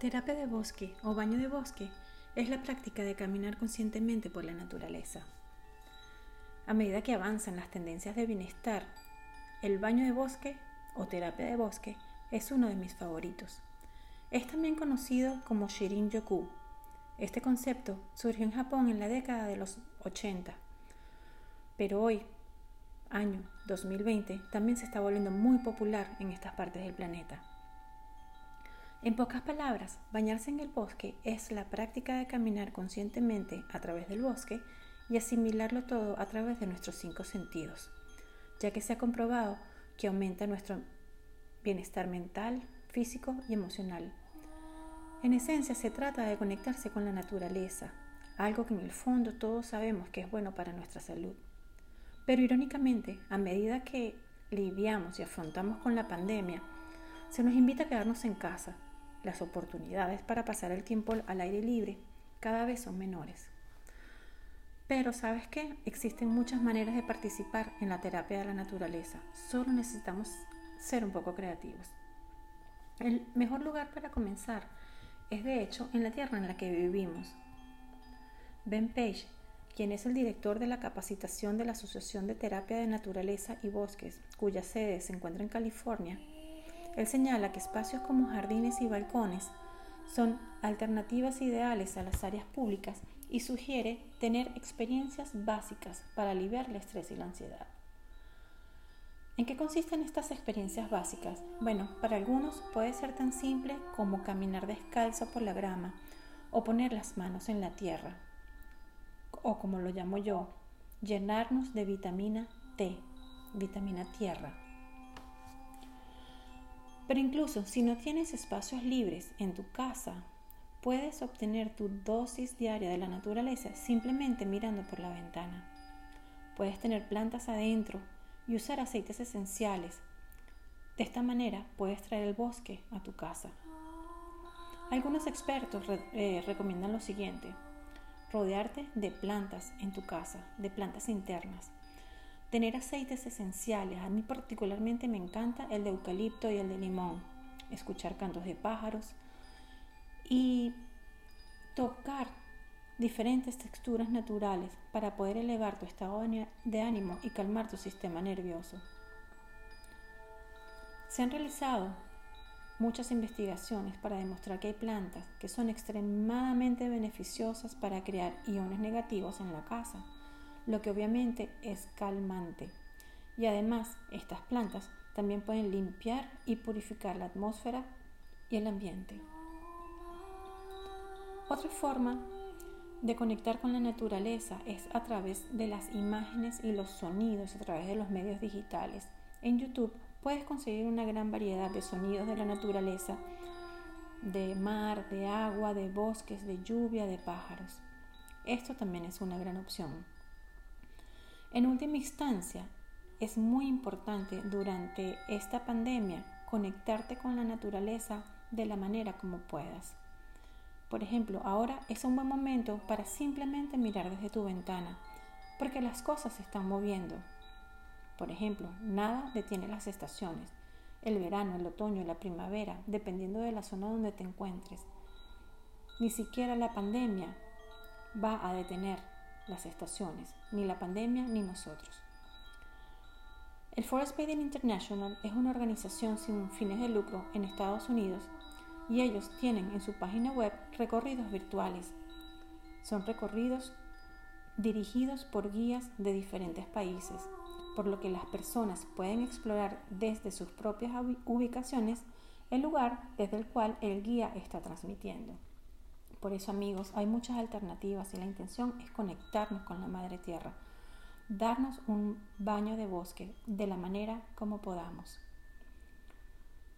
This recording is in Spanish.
Terapia de bosque o baño de bosque es la práctica de caminar conscientemente por la naturaleza. A medida que avanzan las tendencias de bienestar, el baño de bosque o terapia de bosque es uno de mis favoritos. Es también conocido como Shirin Yoku. Este concepto surgió en Japón en la década de los 80, pero hoy, año 2020, también se está volviendo muy popular en estas partes del planeta. En pocas palabras, bañarse en el bosque es la práctica de caminar conscientemente a través del bosque y asimilarlo todo a través de nuestros cinco sentidos, ya que se ha comprobado que aumenta nuestro bienestar mental, físico y emocional. En esencia se trata de conectarse con la naturaleza, algo que en el fondo todos sabemos que es bueno para nuestra salud. Pero irónicamente, a medida que lidiamos y afrontamos con la pandemia, se nos invita a quedarnos en casa las oportunidades para pasar el tiempo al aire libre cada vez son menores. Pero sabes qué? Existen muchas maneras de participar en la terapia de la naturaleza. Solo necesitamos ser un poco creativos. El mejor lugar para comenzar es de hecho en la tierra en la que vivimos. Ben Page, quien es el director de la capacitación de la Asociación de Terapia de Naturaleza y Bosques, cuya sede se encuentra en California, él señala que espacios como jardines y balcones son alternativas ideales a las áreas públicas y sugiere tener experiencias básicas para aliviar el estrés y la ansiedad. ¿En qué consisten estas experiencias básicas? Bueno, para algunos puede ser tan simple como caminar descalzo por la grama o poner las manos en la tierra, o como lo llamo yo, llenarnos de vitamina T, vitamina tierra. Pero incluso si no tienes espacios libres en tu casa, puedes obtener tu dosis diaria de la naturaleza simplemente mirando por la ventana. Puedes tener plantas adentro y usar aceites esenciales. De esta manera puedes traer el bosque a tu casa. Algunos expertos eh, recomiendan lo siguiente. Rodearte de plantas en tu casa, de plantas internas. Tener aceites esenciales. A mí particularmente me encanta el de eucalipto y el de limón. Escuchar cantos de pájaros y tocar diferentes texturas naturales para poder elevar tu estado de ánimo y calmar tu sistema nervioso. Se han realizado muchas investigaciones para demostrar que hay plantas que son extremadamente beneficiosas para crear iones negativos en la casa lo que obviamente es calmante. Y además, estas plantas también pueden limpiar y purificar la atmósfera y el ambiente. Otra forma de conectar con la naturaleza es a través de las imágenes y los sonidos a través de los medios digitales. En YouTube puedes conseguir una gran variedad de sonidos de la naturaleza, de mar, de agua, de bosques, de lluvia, de pájaros. Esto también es una gran opción. En última instancia, es muy importante durante esta pandemia conectarte con la naturaleza de la manera como puedas. Por ejemplo, ahora es un buen momento para simplemente mirar desde tu ventana, porque las cosas se están moviendo. Por ejemplo, nada detiene las estaciones, el verano, el otoño, la primavera, dependiendo de la zona donde te encuentres. Ni siquiera la pandemia va a detener las estaciones, ni la pandemia ni nosotros. El Forest Bathing International es una organización sin fines de lucro en Estados Unidos y ellos tienen en su página web recorridos virtuales. Son recorridos dirigidos por guías de diferentes países, por lo que las personas pueden explorar desde sus propias ubicaciones el lugar desde el cual el guía está transmitiendo. Por eso amigos, hay muchas alternativas y la intención es conectarnos con la Madre Tierra, darnos un baño de bosque de la manera como podamos.